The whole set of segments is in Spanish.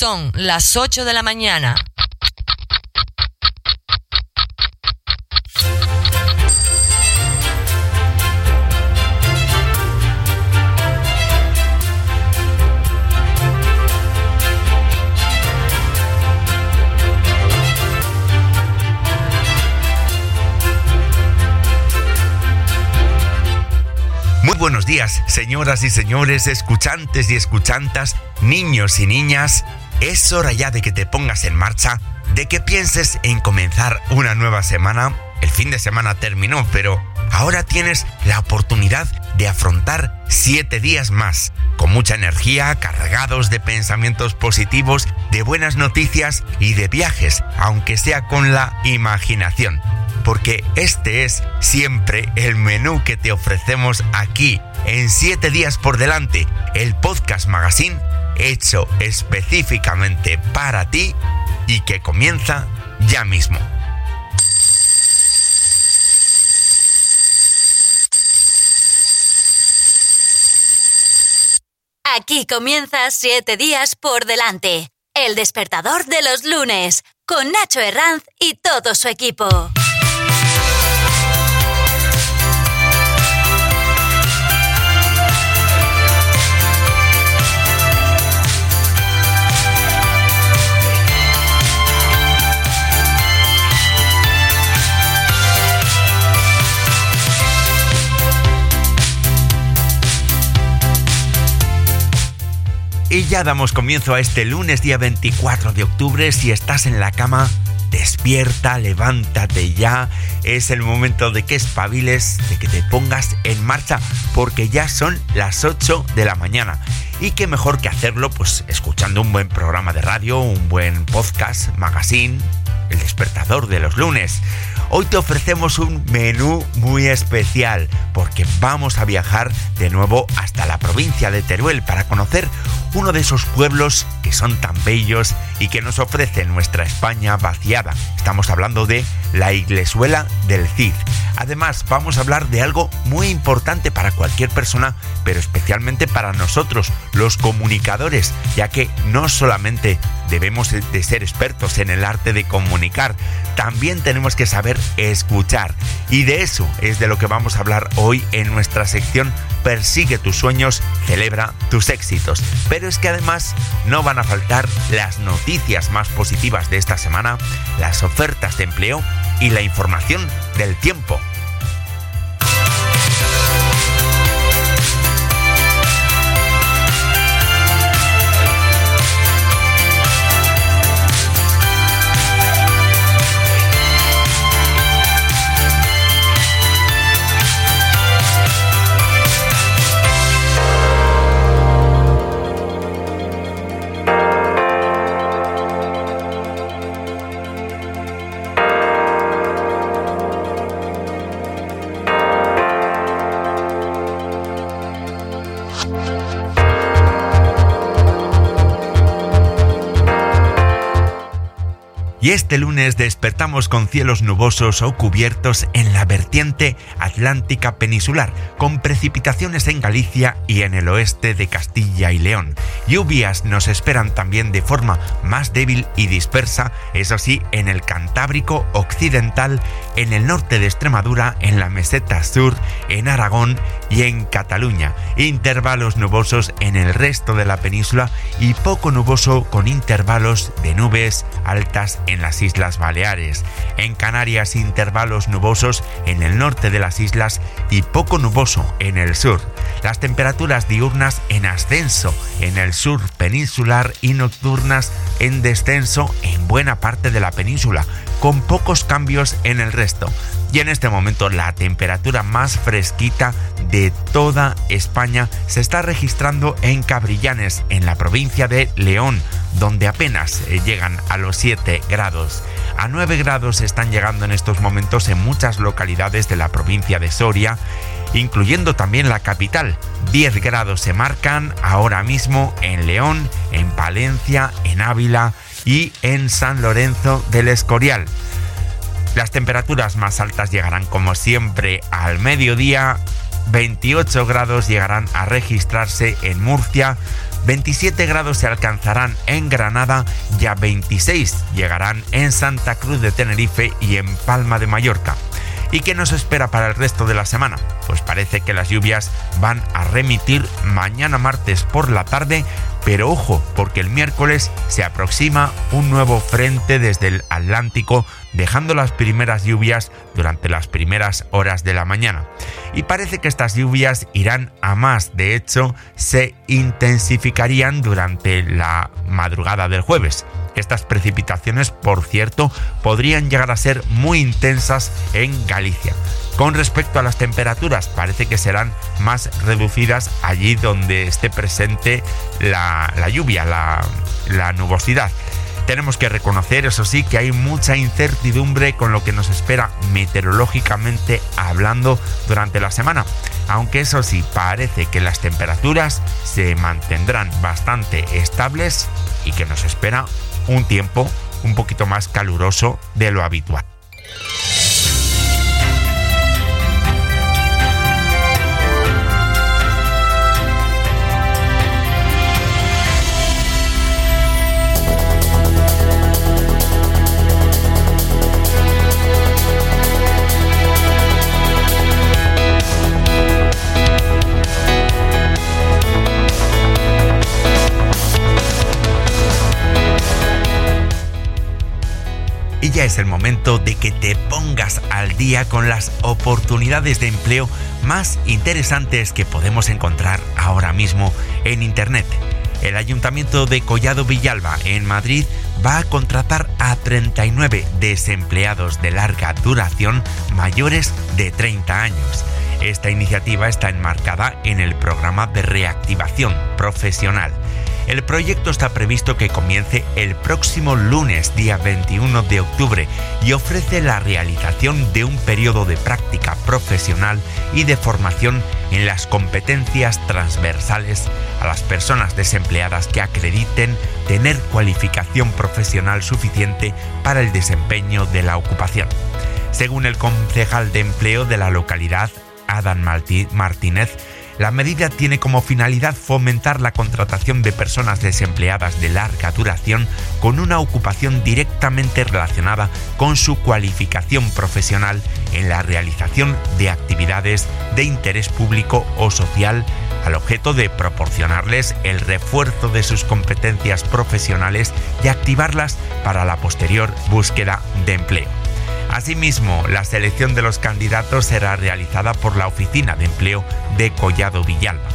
Son las 8 de la mañana. Muy buenos días, señoras y señores, escuchantes y escuchantas, niños y niñas es hora ya de que te pongas en marcha, de que pienses en comenzar una nueva semana. El fin de semana terminó, pero ahora tienes la oportunidad de afrontar siete días más, con mucha energía, cargados de pensamientos positivos, de buenas noticias y de viajes, aunque sea con la imaginación. Porque este es siempre el menú que te ofrecemos aquí, en siete días por delante, el podcast magazine hecho específicamente para ti y que comienza ya mismo. Aquí comienza siete días por delante. El despertador de los lunes, con Nacho Herranz y todo su equipo. Y ya damos comienzo a este lunes día 24 de octubre. Si estás en la cama, despierta, levántate ya. Es el momento de que espabiles, de que te pongas en marcha, porque ya son las 8 de la mañana. Y qué mejor que hacerlo, pues escuchando un buen programa de radio, un buen podcast, magazine, el despertador de los lunes. Hoy te ofrecemos un menú muy especial porque vamos a viajar de nuevo hasta la provincia de Teruel para conocer uno de esos pueblos que son tan bellos y que nos ofrece nuestra España vaciada. Estamos hablando de la Iglesuela del Cid. Además, vamos a hablar de algo muy importante para cualquier persona, pero especialmente para nosotros, los comunicadores, ya que no solamente debemos de ser expertos en el arte de comunicar, también tenemos que saber escuchar. Y de eso es de lo que vamos a hablar hoy en nuestra sección Persigue tus sueños, celebra tus éxitos. Pero es que además no van a faltar las noticias más positivas de esta semana, las ofertas de empleo y la información del tiempo. Este lunes despertamos con cielos nubosos o cubiertos en la vertiente atlántica peninsular, con precipitaciones en Galicia y en el oeste de Castilla y León. Lluvias nos esperan también de forma más débil y dispersa, eso sí, en el Cantábrico occidental, en el norte de Extremadura, en la meseta sur, en Aragón y en Cataluña. Intervalos nubosos en el resto de la península y poco nuboso con intervalos de nubes altas en las Islas Baleares. En Canarias intervalos nubosos en el norte de las islas y poco nuboso en el sur. Las temperaturas diurnas en ascenso en el sur peninsular y nocturnas en descenso en buena parte de la península, con pocos cambios en el resto. Y en este momento la temperatura más fresquita de toda España se está registrando en Cabrillanes, en la provincia de León, donde apenas eh, llegan a los 7 grados. A 9 grados están llegando en estos momentos en muchas localidades de la provincia de Soria, incluyendo también la capital. 10 grados se marcan ahora mismo en León, en Palencia, en Ávila y en San Lorenzo del Escorial. Las temperaturas más altas llegarán como siempre al mediodía. 28 grados llegarán a registrarse en Murcia. 27 grados se alcanzarán en Granada y a 26 llegarán en Santa Cruz de Tenerife y en Palma de Mallorca. ¿Y qué nos espera para el resto de la semana? Pues parece que las lluvias van a remitir mañana martes por la tarde, pero ojo, porque el miércoles se aproxima un nuevo frente desde el Atlántico dejando las primeras lluvias durante las primeras horas de la mañana. Y parece que estas lluvias irán a más, de hecho, se intensificarían durante la madrugada del jueves. Estas precipitaciones, por cierto, podrían llegar a ser muy intensas en Galicia. Con respecto a las temperaturas, parece que serán más reducidas allí donde esté presente la, lluvia, la, nubosidad. Tenemos que reconocer, eso sí, que hay mucha incertidumbre con lo que nos espera meteorológicamente hablando durante la semana. Aunque eso sí, parece que las temperaturas se mantendrán bastante estables y que nos espera un tiempo un poquito más caluroso de lo habitual. Ya es el momento de que te pongas al día con las oportunidades de empleo más interesantes que podemos encontrar ahora mismo en Internet. El Ayuntamiento de Collado Villalba, en Madrid, va a contratar a 39 desempleados de larga duración mayores de 30 años. Esta iniciativa está enmarcada en el programa de reactivación profesional el proyecto está previsto que comience el próximo lunes, día 21 de octubre, y ofrece la realización de un periodo de práctica profesional y de formación en las competencias transversales a las personas desempleadas que acrediten tener cualificación profesional suficiente para el desempeño de la ocupación. Según el concejal de empleo de la localidad, Adam Martínez, la medida tiene como finalidad fomentar la contratación de personas desempleadas de larga duración con una ocupación directamente relacionada con su cualificación profesional en la realización de actividades de interés público o social al objeto de proporcionarles el refuerzo de sus competencias profesionales y activarlas para la posterior búsqueda de empleo. Asimismo, la selección de los candidatos será realizada por la Oficina de Empleo de Collado Villalba.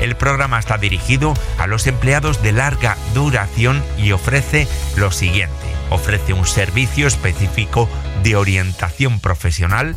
El programa está dirigido a los empleados de larga duración y ofrece lo siguiente. Ofrece un servicio específico de orientación profesional,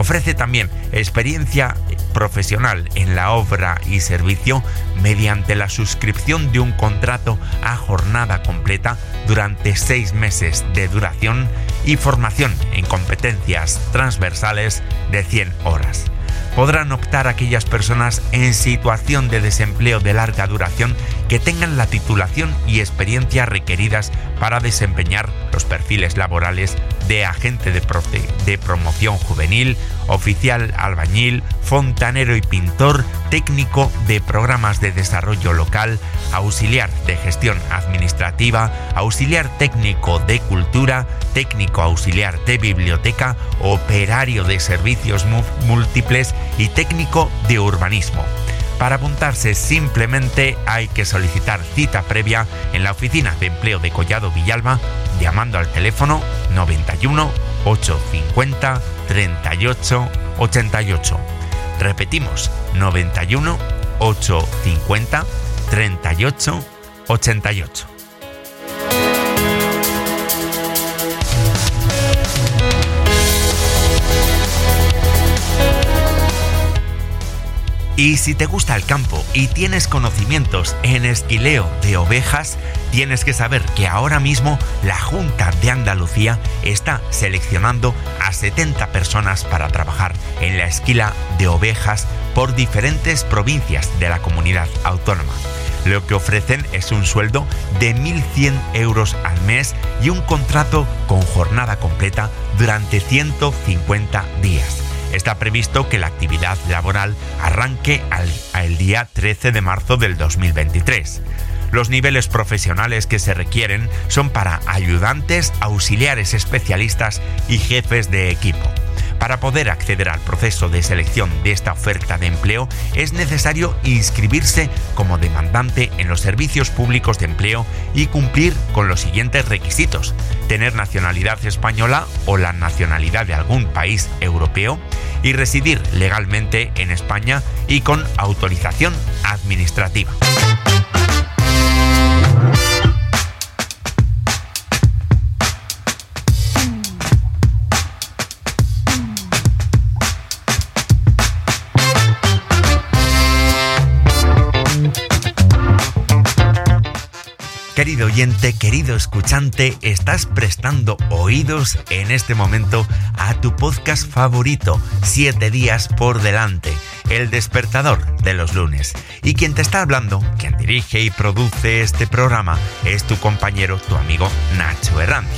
Ofrece también experiencia profesional en la obra y servicio mediante la suscripción de un contrato a jornada completa durante seis meses de duración y formación en competencias transversales de 100 horas. Podrán optar aquellas personas en situación de desempleo de larga duración que tengan la titulación y experiencia requeridas para desempeñar los perfiles laborales de agente de, promoción juvenil, oficial albañil, fontanero y pintor, técnico de programas de desarrollo local, auxiliar de gestión administrativa, auxiliar técnico de cultura, técnico auxiliar de biblioteca, operario de servicios múltiples y técnico de urbanismo. Para apuntarse simplemente hay que solicitar cita previa en la oficina de empleo de Collado Villalba llamando al teléfono 91 850 38 88. Repetimos, 91 850 38 88. Y si te gusta el campo y tienes conocimientos en esquileo de ovejas, tienes que saber que ahora mismo la Junta de Andalucía está seleccionando a 70 personas para trabajar en la esquila de ovejas por diferentes provincias de la comunidad autónoma. Lo que ofrecen es un sueldo de 1.100 euros al mes y un contrato con jornada completa durante 150 días está previsto que la actividad laboral arranque al, día 13 de marzo del 2023. Los niveles profesionales que se requieren son para ayudantes, auxiliares especialistas y jefes de equipo. Para poder acceder al proceso de selección de esta oferta de empleo es necesario inscribirse como demandante en los servicios públicos de empleo y cumplir con los siguientes requisitos. Tener nacionalidad española o la nacionalidad de algún país europeo y residir legalmente en España y con autorización administrativa. Querido oyente, querido escuchante, estás prestando oídos en este momento a tu podcast favorito, Siete días por delante, el despertador de los lunes. Y quien te está hablando, quien dirige y produce este programa, es tu compañero, tu amigo Nacho Herranz.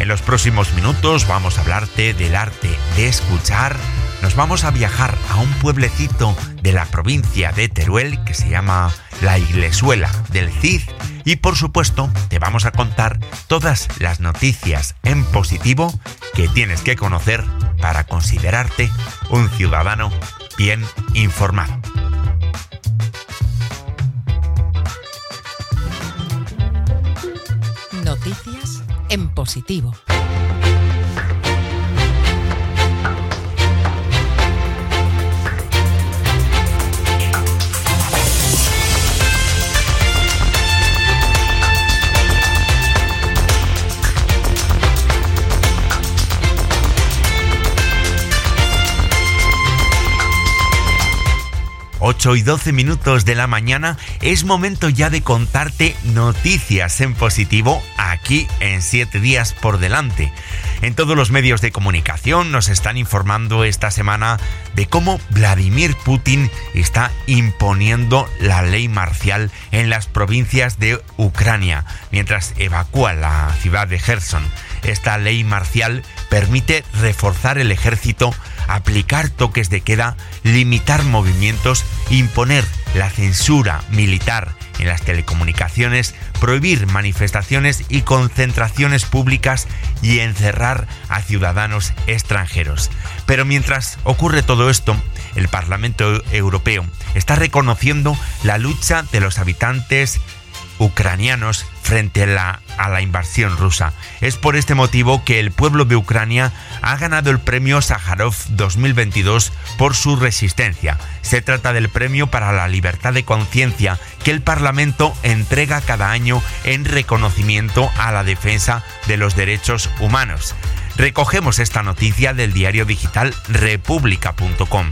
En los próximos minutos vamos a hablarte del arte de escuchar, nos vamos a viajar a un pueblecito de la provincia de Teruel que se llama La Iglesuela del Cid y por supuesto te vamos a contar todas las noticias en positivo que tienes que conocer para considerarte un ciudadano bien informado. Noticias en positivo. 8 y 12 minutos de la mañana, es momento ya de contarte noticias en positivo aquí en 7 días por delante. En todos los medios de comunicación nos están informando esta semana de cómo Vladimir Putin está imponiendo la ley marcial en las provincias de Ucrania, mientras evacúa la ciudad de Gerson. Esta ley marcial permite reforzar el ejército aplicar toques de queda, limitar movimientos, imponer la censura militar en las telecomunicaciones, prohibir manifestaciones y concentraciones públicas y encerrar a ciudadanos extranjeros. Pero mientras ocurre todo esto, el Parlamento Europeo está reconociendo la lucha de los habitantes ucranianos frente a la, invasión rusa. Es por este motivo que el pueblo de Ucrania ha ganado el premio Sájarov 2022 por su resistencia. Se trata del premio para la libertad de conciencia que el Parlamento entrega cada año en reconocimiento a la defensa de los derechos humanos. Recogemos esta noticia del diario digital república.com.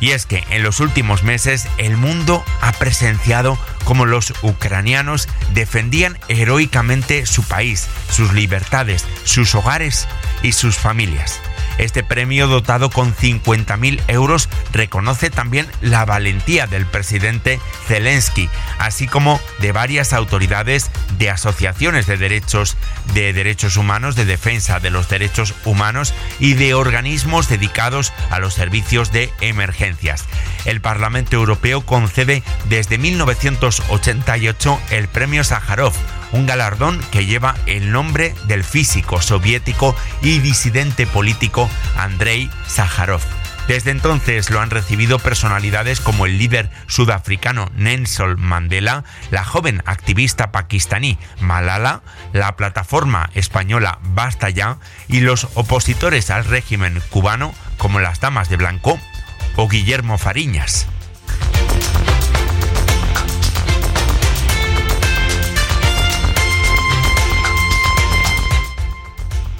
Y es que en los últimos meses el mundo ha presenciado como los ucranianos defendían heroicamente su país, sus libertades, sus hogares y sus familias. Este premio dotado con 50.000 euros reconoce también la valentía del presidente Zelensky, así como de varias autoridades de asociaciones de derechos de derechos humanos, de defensa de los derechos humanos y de organismos dedicados a los servicios de emergencias. El Parlamento Europeo concede desde 1988 el Premio Sájarov un galardón que lleva el nombre del físico soviético y disidente político Andrei Sájarov. Desde entonces lo han recibido personalidades como el líder sudafricano Nelson Mandela, la joven activista pakistaní Malala, la plataforma española Basta Ya y los opositores al régimen cubano como las Damas de Blanco o Guillermo Fariñas.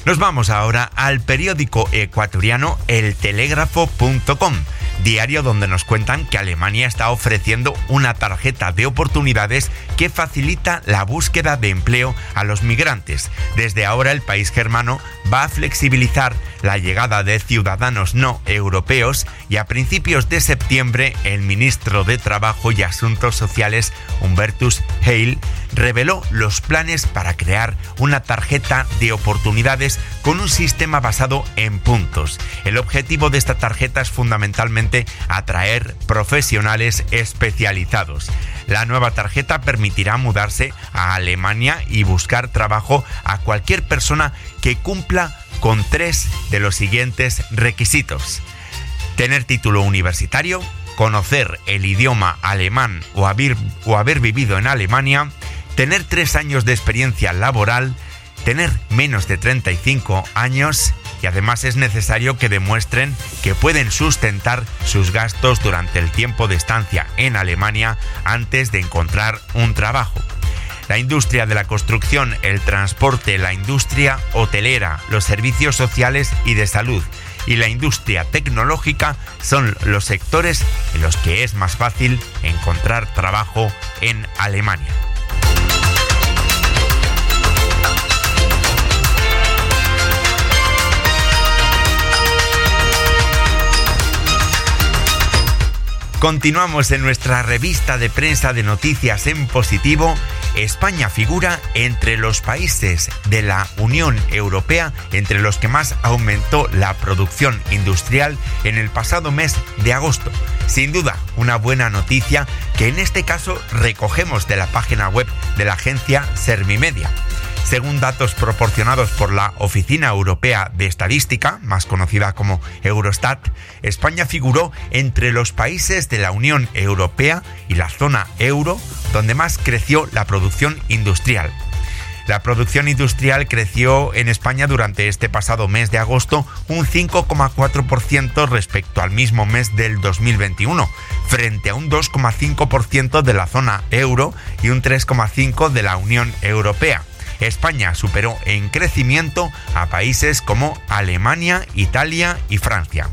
Nos vamos ahora al periódico ecuatoriano eltelégrafo.com diario donde nos cuentan que Alemania está ofreciendo una tarjeta de oportunidades que facilita la búsqueda de empleo a los migrantes. Desde ahora el país germano va a flexibilizar la llegada de ciudadanos no europeos y a principios de septiembre el ministro de Trabajo y Asuntos Sociales, Humbertus Heil, reveló los planes para crear una tarjeta de oportunidades con un sistema basado en puntos. El objetivo de esta tarjeta es fundamentalmente atraer profesionales especializados. La nueva tarjeta permitirá mudarse a Alemania y buscar trabajo a cualquier persona que cumpla con tres de los siguientes requisitos. Tener título universitario, conocer el idioma alemán o haber, vivido en Alemania, tener tres años de experiencia laboral, tener menos de 35 años y además es necesario que demuestren que pueden sustentar sus gastos durante el tiempo de estancia en Alemania antes de encontrar un trabajo. La industria de la construcción, el transporte, la industria hotelera, los servicios sociales y de salud y la industria tecnológica son los sectores en los que es más fácil encontrar trabajo en Alemania. Continuamos en nuestra revista de prensa de noticias en positivo. España figura entre los países de la Unión Europea entre los que más aumentó la producción industrial en el pasado mes de agosto. Sin duda, una buena noticia que en este caso recogemos de la página web de la agencia Servimedia. Según datos proporcionados por la Oficina Europea de Estadística, más conocida como Eurostat, España figuró entre los países de la Unión Europea y la zona euro donde más creció la producción industrial. La producción industrial creció en España durante este pasado mes de agosto un 5,4% respecto al mismo mes del 2021, frente a un 2,5% de la zona euro y un 3,5% de la Unión Europea. España superó en crecimiento a países como Alemania, Italia y Francia.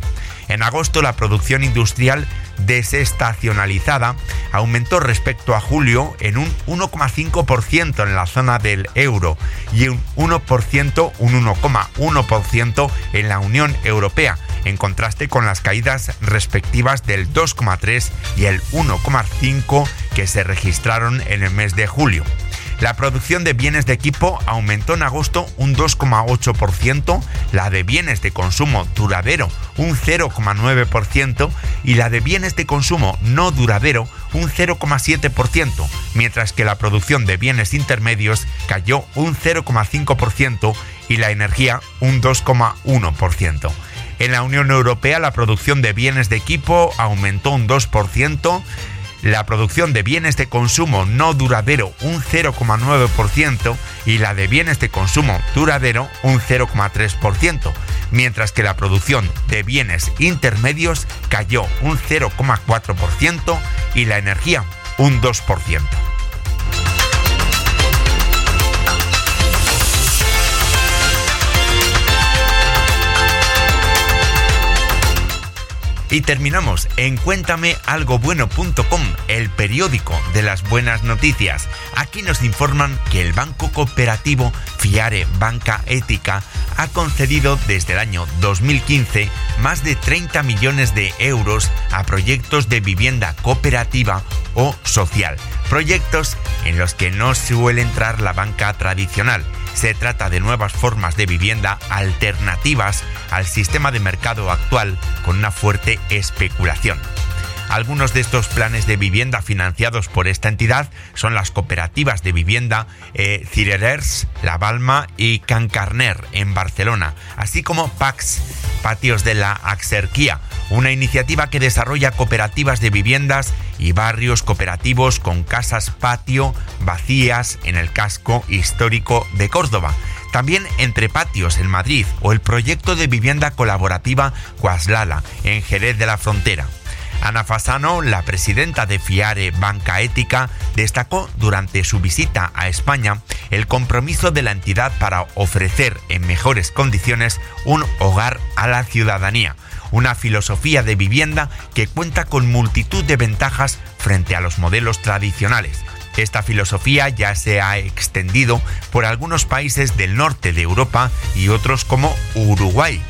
En agosto la producción industrial desestacionalizada aumentó respecto a julio en un 1,5% en la zona del euro y un 1%, un 1,1% en la Unión Europea, en contraste con las caídas respectivas del 2,3 y el 1,5 que se registraron en el mes de julio. La producción de bienes de equipo aumentó en agosto un 2,8%, la de bienes de consumo duradero un 0,9% y la de bienes de consumo no duradero un 0,7%, mientras que la producción de bienes intermedios cayó un 0,5% y la energía un 2,1%. En la Unión Europea la producción de bienes de equipo aumentó un 2%, la producción de bienes de consumo no duradero un 0,9% y la de bienes de consumo duradero un 0,3%, mientras que la producción de bienes intermedios cayó un 0,4% y la energía un 2%. Y terminamos en cuéntamealgobueno.com, el periódico de las buenas noticias. Aquí nos informan que el banco cooperativo Fiare Banca Ética ha concedido desde el año 2015 más de 30 millones de euros a proyectos de vivienda cooperativa o social, proyectos en los que no suele entrar la banca tradicional se trata de nuevas formas de vivienda alternativas al sistema de mercado actual con una fuerte especulación. Algunos de estos planes de vivienda financiados por esta entidad son las cooperativas de vivienda eh, Cirerers, La Balma y Can Carner en Barcelona, así como PAX, Patios de la Axerquía, una iniciativa que desarrolla cooperativas de viviendas y barrios cooperativos con casas patio vacías en el casco histórico de Córdoba. También entre patios en Madrid o el proyecto de vivienda colaborativa Cuaslala en Jerez de la Frontera. Ana Fasano, la presidenta de FIARE Banca Ética, destacó durante su visita a España el compromiso de la entidad para ofrecer en mejores condiciones un hogar a la ciudadanía, una filosofía de vivienda que cuenta con multitud de ventajas frente a los modelos tradicionales. Esta filosofía ya se ha extendido por algunos países del norte de Europa y otros como Uruguay.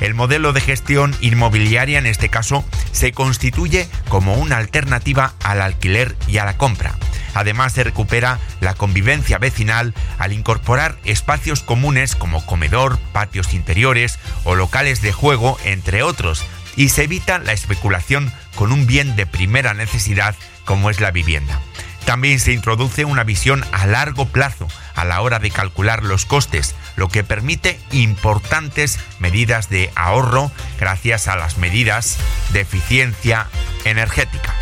El modelo de gestión inmobiliaria en este caso se constituye como una alternativa al alquiler y a la compra. Además se recupera la convivencia vecinal al incorporar espacios comunes como comedor, patios interiores o locales de juego, entre otros, y se evita la especulación con un bien de primera necesidad como es la vivienda. También se introduce una visión a largo plazo a la hora de calcular los costes, lo que permite importantes medidas de ahorro gracias a las medidas de eficiencia energética.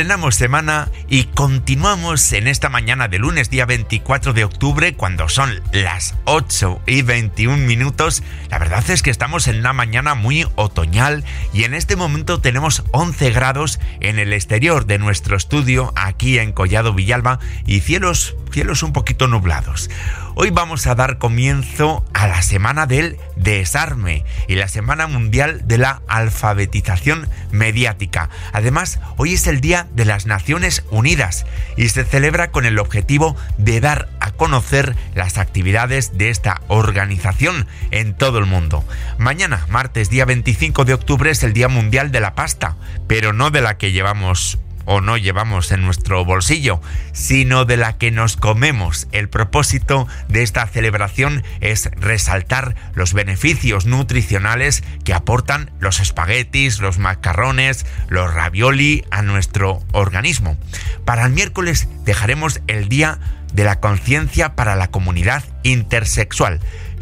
Estrenamos semana y continuamos en esta mañana de lunes, día 24 de octubre, cuando son las 8 y 21 minutos. La verdad es que estamos en una mañana muy otoñal y en este momento tenemos 11 grados en el exterior de nuestro estudio aquí en Collado Villalba y cielos, cielos un poquito nublados. Hoy vamos a dar comienzo a la semana del desarme y la semana mundial de la alfabetización mediática. Además, hoy es el Día de las Naciones Unidas y se celebra con el objetivo de dar a conocer las actividades de esta organización en todo el mundo. Mañana, martes día 25 de octubre, es el Día Mundial de la Pasta, pero no de la que llevamos o no llevamos en nuestro bolsillo, sino de la que nos comemos. El propósito de esta celebración es resaltar los beneficios nutricionales que aportan los espaguetis, los macarrones, los ravioli a nuestro organismo. Para el miércoles dejaremos el día de la conciencia para la comunidad intersexual.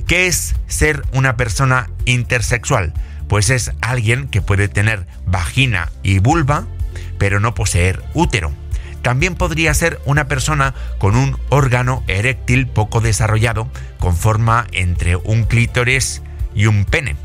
¿Qué es ser una persona intersexual? Pues es alguien que puede tener vagina y vulva, pero no poseer útero. También podría ser una persona con un órgano eréctil poco desarrollado, con forma entre un clítoris y un pene.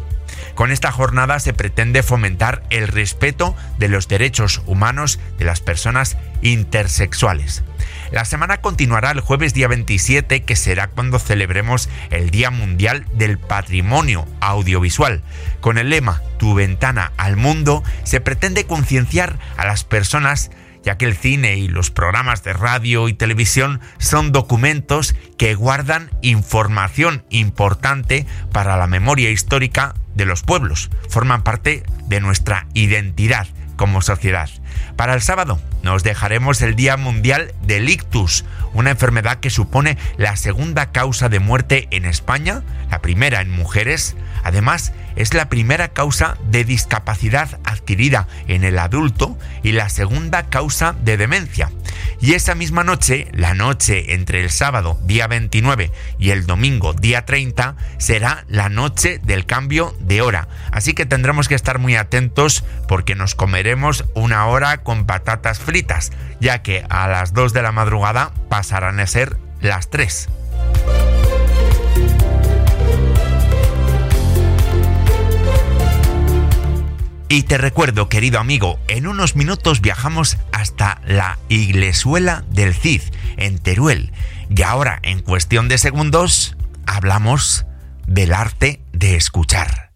Con esta jornada se pretende fomentar el respeto de los derechos humanos de las personas intersexuales. La semana continuará el jueves día 27, que será cuando celebremos el Día Mundial del Patrimonio Audiovisual. Con el lema Tu ventana al mundo, se pretende concienciar a las personas ya que el cine y los programas de radio y televisión son documentos que guardan información importante para la memoria histórica de los pueblos, forman parte de nuestra identidad como sociedad. Para el sábado nos dejaremos el Día Mundial del Ictus, una enfermedad que supone la segunda causa de muerte en España, la primera en mujeres, Además, es la primera causa de discapacidad adquirida en el adulto y la segunda causa de demencia. Y esa misma noche, la noche entre el sábado día 29 y el domingo día 30, será la noche del cambio de hora. Así que tendremos que estar muy atentos porque nos comeremos una hora con patatas fritas, ya que a las 2 de la madrugada pasarán a ser las 3. Y te recuerdo, querido amigo, en unos minutos viajamos hasta la Iglesuela del Cid, en Teruel. Y ahora, en cuestión de segundos, hablamos del arte de escuchar.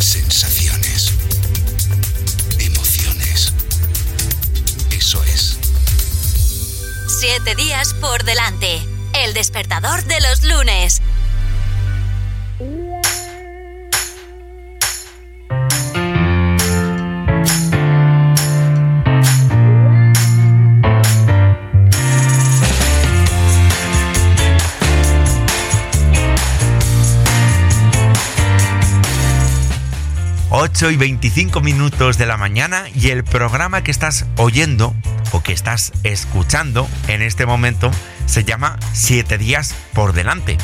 Sensaciones. Emociones. Eso es. Siete días por delante. El despertador de los lunes. 8 y 25 minutos de la mañana y el programa que estás oyendo o que estás escuchando en este momento se llama 7 días por delante.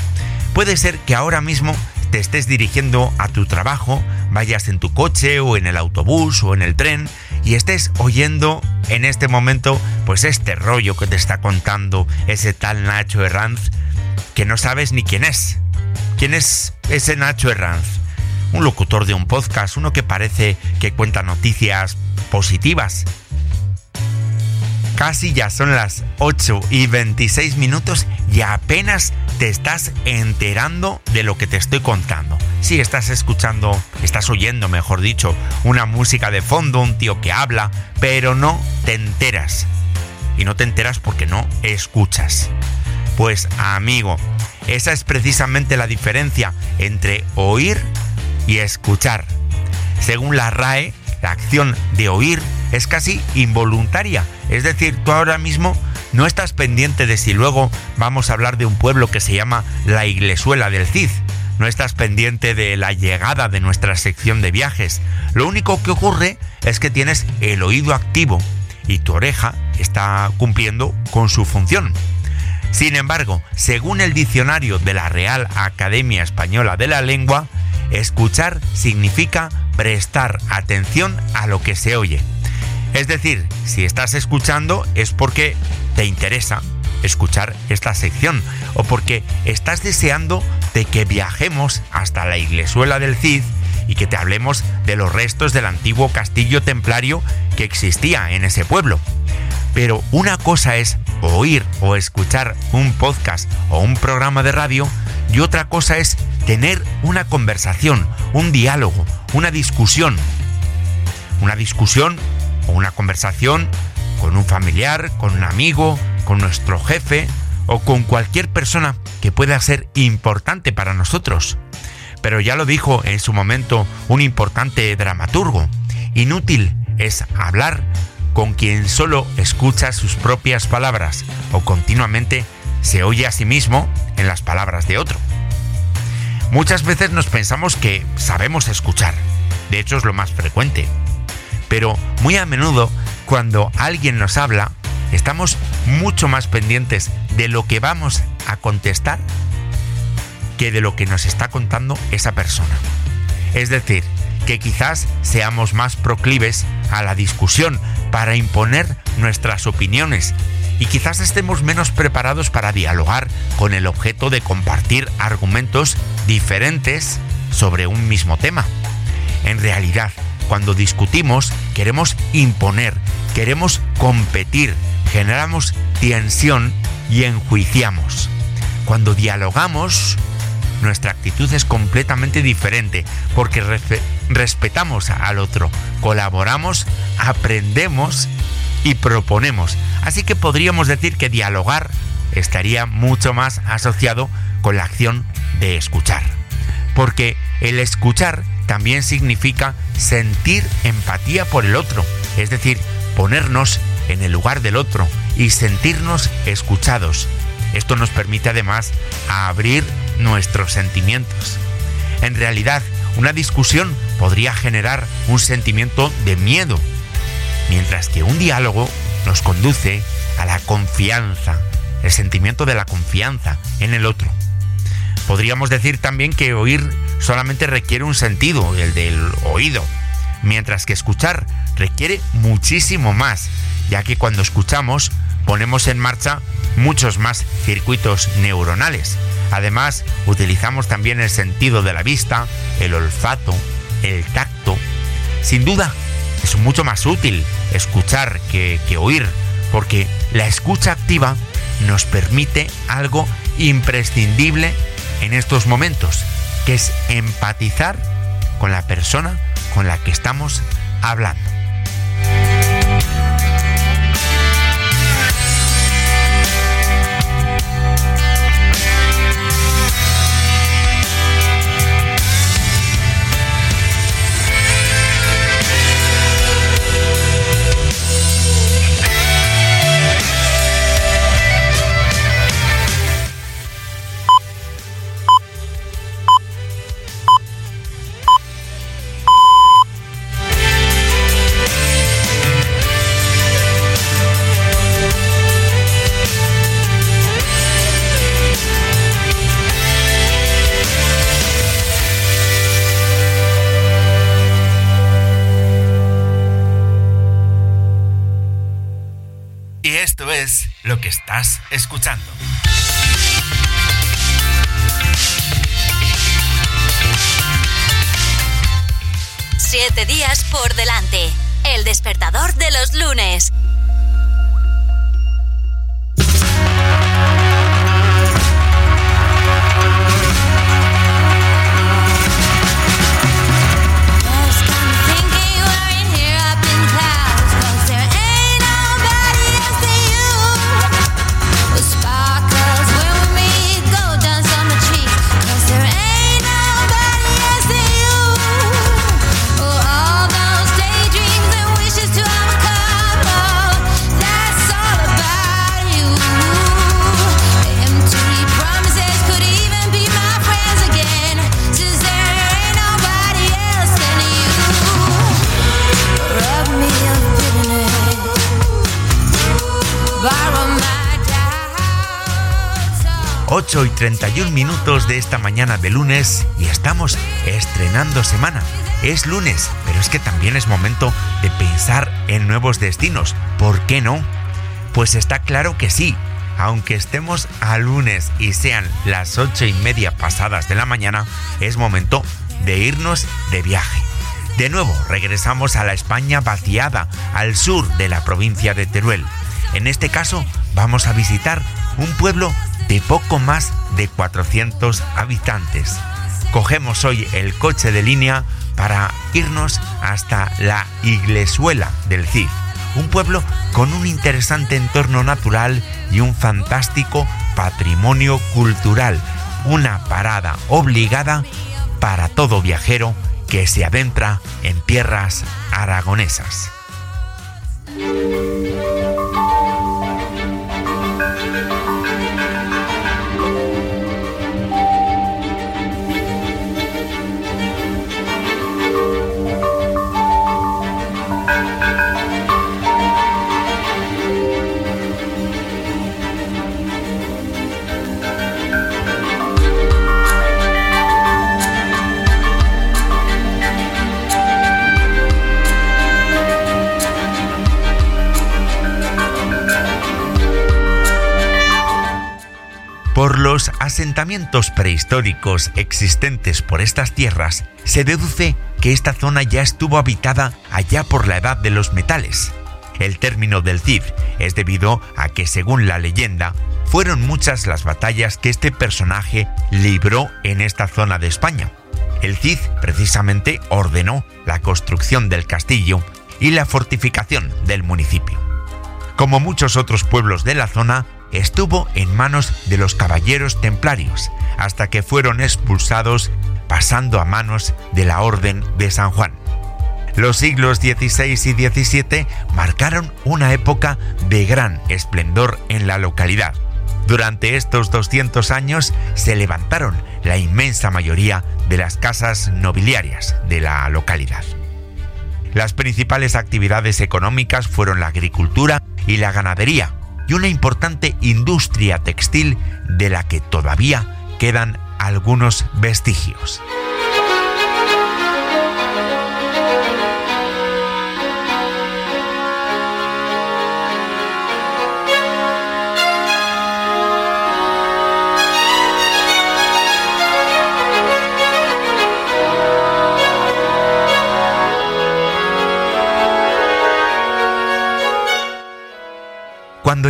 Puede ser que ahora mismo te estés dirigiendo a tu trabajo, vayas en tu coche o en el autobús o en el tren y estés oyendo en este momento pues este rollo que te está contando ese tal Nacho Herranz que no sabes ni quién es. ¿Quién es ese Nacho Herranz? Un locutor de un podcast, uno que parece que cuenta noticias positivas. Casi ya son las 8 y 26 minutos y apenas te estás enterando de lo que te estoy contando. Si estás escuchando, estás oyendo, mejor dicho, una música de fondo, un tío que habla, pero no te enteras. Y no te enteras porque no escuchas. Pues amigo, esa es precisamente la diferencia entre oír y escuchar. Según la RAE, la acción de oír es casi involuntaria. Es decir, tú ahora mismo no estás pendiente de si luego vamos a hablar de un pueblo que se llama la Iglesuela del Cid. No estás pendiente de la llegada de nuestra sección de viajes. Lo único que ocurre es que tienes el oído activo y tu oreja está cumpliendo con su función. Sin embargo, según el diccionario de la Real Academia Española de la Lengua, Escuchar significa prestar atención a lo que se oye. Es decir, si estás escuchando es porque te interesa escuchar esta sección o porque estás deseando de que viajemos hasta la iglesuela del Cid y que te hablemos de los restos del antiguo castillo templario que existía en ese pueblo. Pero una cosa es oír o escuchar un podcast o un programa de radio y otra cosa es tener una conversación, un diálogo, una discusión. Una discusión o una conversación con un familiar, con un amigo, con nuestro jefe o con cualquier persona que pueda ser importante para nosotros. Pero ya lo dijo en su momento un importante dramaturgo, inútil es hablar con quien solo escucha sus propias palabras o continuamente se oye a sí mismo en las palabras de otro. Muchas veces nos pensamos que sabemos escuchar, de hecho es lo más frecuente, pero muy a menudo cuando alguien nos habla, estamos mucho más pendientes de lo que vamos a contestar que de lo que nos está contando esa persona. Es decir, que quizás seamos más proclives a la discusión para imponer nuestras opiniones y quizás estemos menos preparados para dialogar con el objeto de compartir argumentos diferentes sobre un mismo tema. En realidad, cuando discutimos, queremos imponer, queremos competir, generamos tensión y enjuiciamos. Cuando dialogamos, nuestra actitud es completamente diferente porque respetamos al otro, colaboramos, aprendemos y proponemos. Así que podríamos decir que dialogar estaría mucho más asociado con la acción de escuchar. Porque el escuchar también significa sentir empatía por el otro, es decir, ponernos en el lugar del otro y sentirnos escuchados. Esto nos permite además abrir nuestros sentimientos. En realidad, una discusión podría generar un sentimiento de miedo, mientras que un diálogo nos conduce a la confianza, el sentimiento de la confianza en el otro. Podríamos decir también que oír solamente requiere un sentido, el del oído, mientras que escuchar requiere muchísimo más, ya que cuando escuchamos ponemos en marcha muchos más circuitos neuronales. Además, utilizamos también el sentido de la vista, el olfato, el tacto. Sin duda, es mucho más útil escuchar que, oír, porque la escucha activa nos permite algo imprescindible en estos momentos, que es empatizar con la persona con la que estamos hablando. Escuchando. Siete días por delante. El despertador de los lunes. Y 31 minutos de esta mañana de lunes y estamos estrenando semana. Es lunes, pero es que también es momento de pensar en nuevos destinos. ¿Por qué no? Pues está claro que sí. Aunque estemos a lunes y sean las ocho y media pasadas de la mañana, es momento de irnos de viaje. De nuevo, regresamos a la España vaciada, al sur de la provincia de Teruel. En este caso, vamos a visitar un pueblo de poco más de 400 habitantes. Cogemos hoy el coche de línea para irnos hasta la Iglesuela del Cid, un pueblo con un interesante entorno natural y un fantástico patrimonio cultural, una parada obligada para todo viajero que se adentra en tierras aragonesas. Los asentamientos prehistóricos existentes por estas tierras, se deduce que esta zona ya estuvo habitada allá por la edad de los metales. El término del Cid es debido a que, según la leyenda, fueron muchas las batallas que este personaje libró en esta zona de España. El Cid precisamente ordenó la construcción del castillo y la fortificación del municipio. Como muchos otros pueblos de la zona, estuvo en manos de los caballeros templarios, hasta que fueron expulsados pasando a manos de la Orden de San Juan. Los siglos XVI y XVII marcaron una época de gran esplendor en la localidad. Durante estos 200 años se levantaron la inmensa mayoría de las casas nobiliarias de la localidad. Las principales actividades económicas fueron la agricultura y la ganadería, y una importante industria textil de la que todavía quedan algunos vestigios.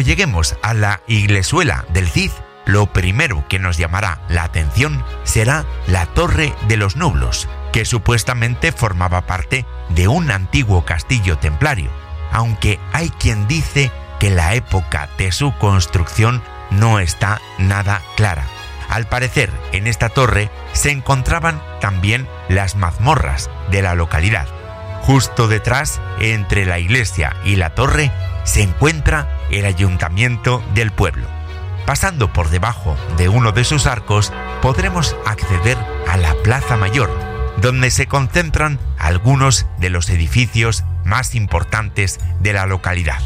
Lleguemos a la iglesuela del Cid, lo primero que nos llamará la atención será la Torre de los Nublos, que supuestamente formaba parte de un antiguo castillo templario, aunque hay quien dice que la época de su construcción no está nada clara. Al parecer, en esta torre se encontraban también las mazmorras de la localidad. Justo detrás, entre la iglesia y la torre, se encuentra el ayuntamiento del pueblo. Pasando por debajo de uno de sus arcos podremos acceder a la Plaza Mayor, donde se concentran algunos de los edificios más importantes de la localidad.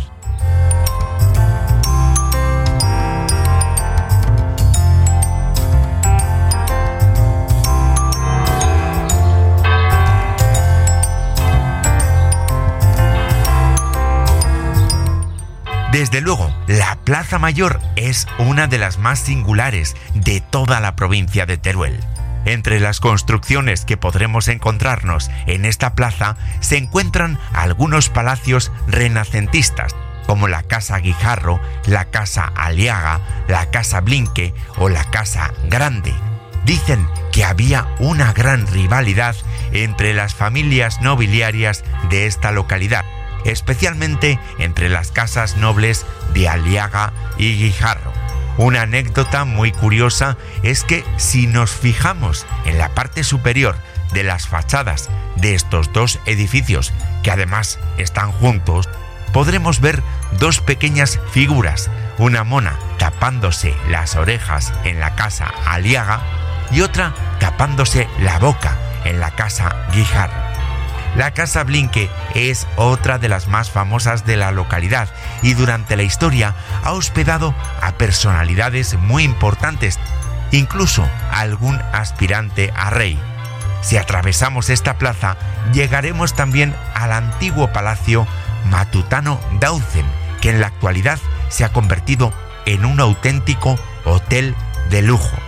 Desde luego, la Plaza Mayor es una de las más singulares de toda la provincia de Teruel. Entre las construcciones que podremos encontrarnos en esta plaza se encuentran algunos palacios renacentistas, como la Casa Guijarro, la Casa Aliaga, la Casa Blinque o la Casa Grande. Dicen que había una gran rivalidad entre las familias nobiliarias de esta localidad especialmente entre las casas nobles de Aliaga y Guijarro. Una anécdota muy curiosa es que si nos fijamos en la parte superior de las fachadas de estos dos edificios, que además están juntos, podremos ver dos pequeñas figuras, una mona tapándose las orejas en la casa Aliaga y otra tapándose la boca en la casa Guijarro. La Casa Blinque es otra de las más famosas de la localidad y durante la historia ha hospedado a personalidades muy importantes, incluso a algún aspirante a rey. Si atravesamos esta plaza, llegaremos también al antiguo palacio matutano Dauzen, que en la actualidad se ha convertido en un auténtico hotel de lujo.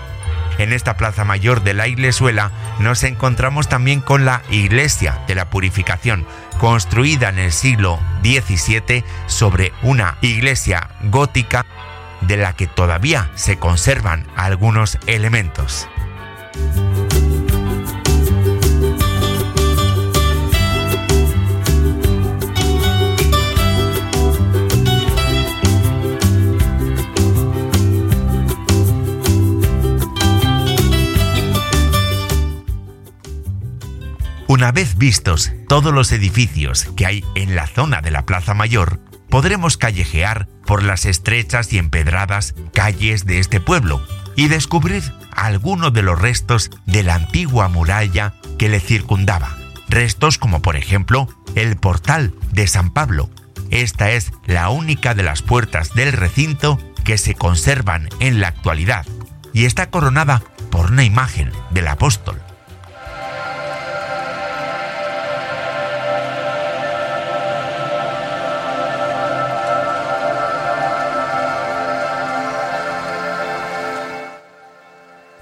En esta plaza mayor de la Iglesuela nos encontramos también con la Iglesia de la Purificación, construida en el siglo XVII sobre una iglesia gótica de la que todavía se conservan algunos elementos. Una vez vistos todos los edificios que hay en la zona de la Plaza Mayor, podremos callejear por las estrechas y empedradas calles de este pueblo y descubrir algunos de los restos de la antigua muralla que le circundaba. Restos como por ejemplo el portal de San Pablo. Esta es la única de las puertas del recinto que se conservan en la actualidad y está coronada por una imagen del apóstol.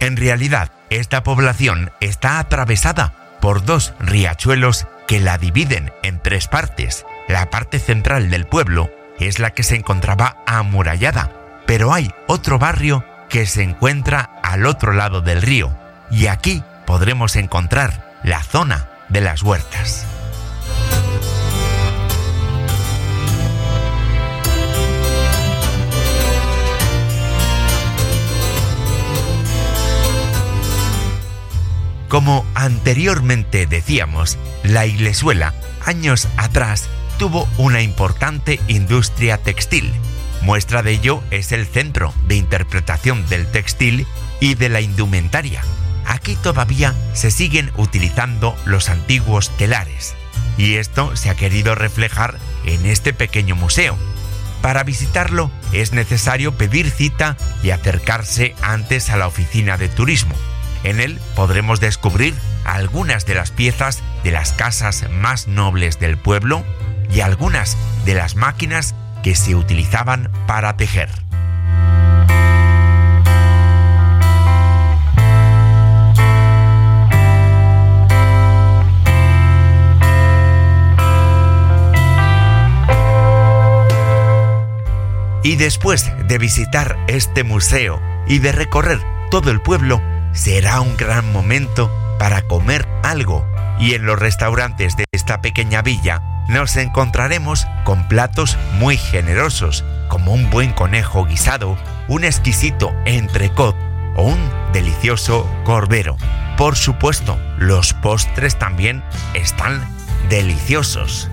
En realidad, esta población está atravesada por dos riachuelos que la dividen en tres partes. La parte central del pueblo es la que se encontraba amurallada, pero hay otro barrio que se encuentra al otro lado del río, y aquí podremos encontrar la zona de las huertas. Como anteriormente decíamos, la Iglesuela años atrás tuvo una importante industria textil Muestra de ello es el Centro de Interpretación del Textil y de la Indumentaria. Aquí todavía se siguen utilizando los antiguos telares y esto se ha querido reflejar en este pequeño museo. Para visitarlo es necesario pedir cita y acercarse antes a la oficina de turismo. En él podremos descubrir algunas de las piezas de las casas más nobles del pueblo y algunas de las máquinas que se utilizaban para tejer. Y después de visitar este museo y de recorrer todo el pueblo, será un gran momento para comer algo. Y en los restaurantes de esta pequeña villa nos encontraremos con platos muy generosos, como un buen conejo guisado, un exquisito entrecot o un delicioso corbero. Por supuesto, los postres también están deliciosos.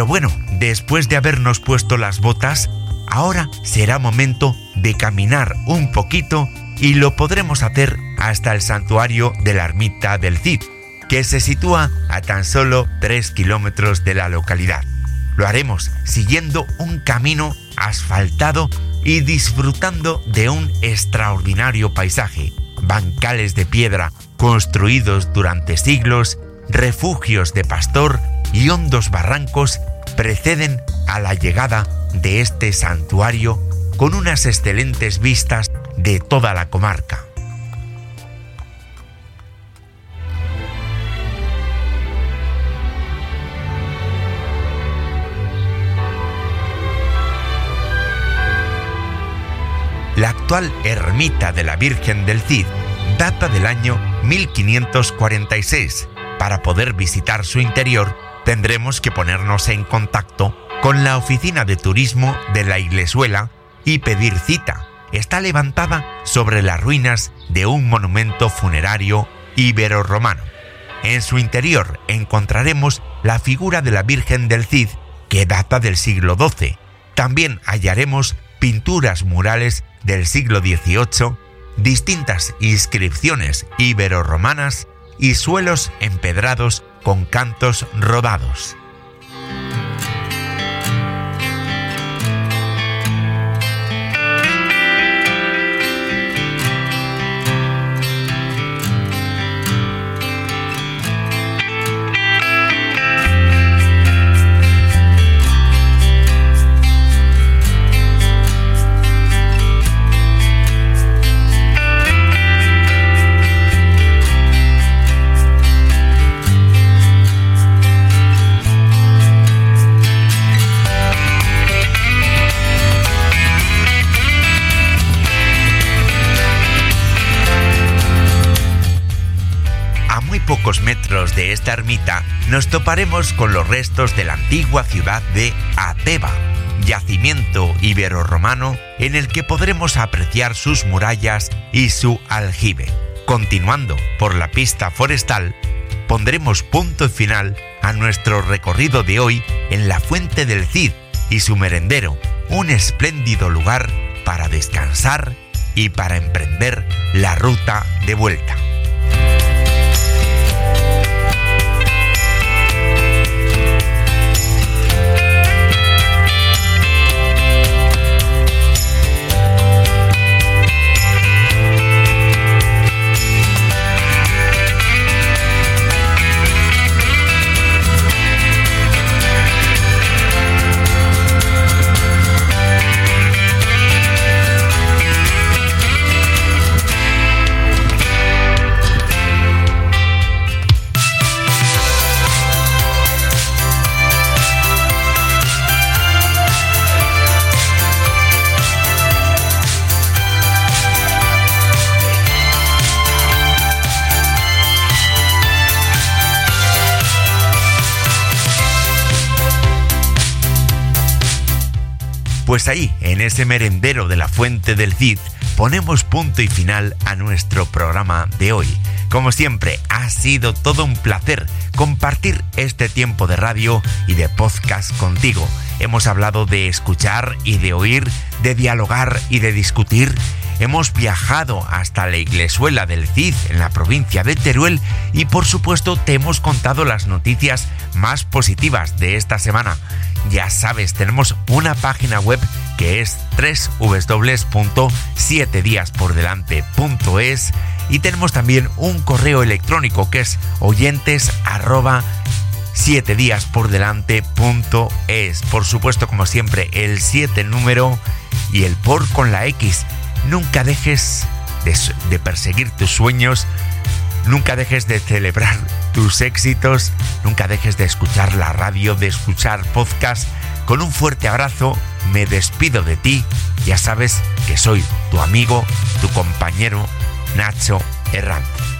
Pero bueno, después de habernos puesto las botas, ahora será momento de caminar un poquito y lo podremos hacer hasta el santuario de la ermita del Cid, que se sitúa a tan solo 3 kilómetros de la localidad. Lo haremos siguiendo un camino asfaltado y disfrutando de un extraordinario paisaje, bancales de piedra construidos durante siglos, refugios de pastor y hondos barrancos preceden a la llegada de este santuario con unas excelentes vistas de toda la comarca. La actual ermita de la Virgen del Cid data del año 1546. Para poder visitar su interior tendremos que ponernos en contacto con la oficina de turismo de la Iglesuela y pedir cita. Está levantada sobre las ruinas de un monumento funerario ibero-romano. En su interior encontraremos la figura de la Virgen del Cid, que data del siglo XII. También hallaremos pinturas murales del siglo XVIII, distintas inscripciones ibero-romanas y suelos empedrados con cantos rodados. metros de esta ermita nos toparemos con los restos de la antigua ciudad de Ateba, yacimiento ibero-romano en el que podremos apreciar sus murallas y su aljibe. Continuando por la pista forestal, pondremos punto final a nuestro recorrido de hoy en la Fuente del Cid y su merendero, un espléndido lugar para descansar y para emprender la ruta de vuelta. Pues ahí, en ese merendero de la Fuente del Cid, ponemos punto y final a nuestro programa de hoy. Como siempre, ha sido todo un placer compartir este tiempo de radio y de podcast contigo. Hemos hablado de escuchar y de oír, de dialogar y de discutir hemos viajado hasta la iglesuela del Cid en la provincia de Teruel y por supuesto te hemos contado las noticias más positivas de esta semana. Ya sabes, tenemos una página web que es www.7diaspordelante.es y tenemos también un correo electrónico que es oyentes 7 días por Por supuesto, como siempre, el 7 número y el por con la X. Nunca dejes de, perseguir tus sueños, nunca dejes de celebrar tus éxitos, nunca dejes de escuchar la radio, de escuchar podcast. Con un fuerte abrazo me despido de ti. Ya sabes que soy tu amigo, tu compañero Nacho Errante.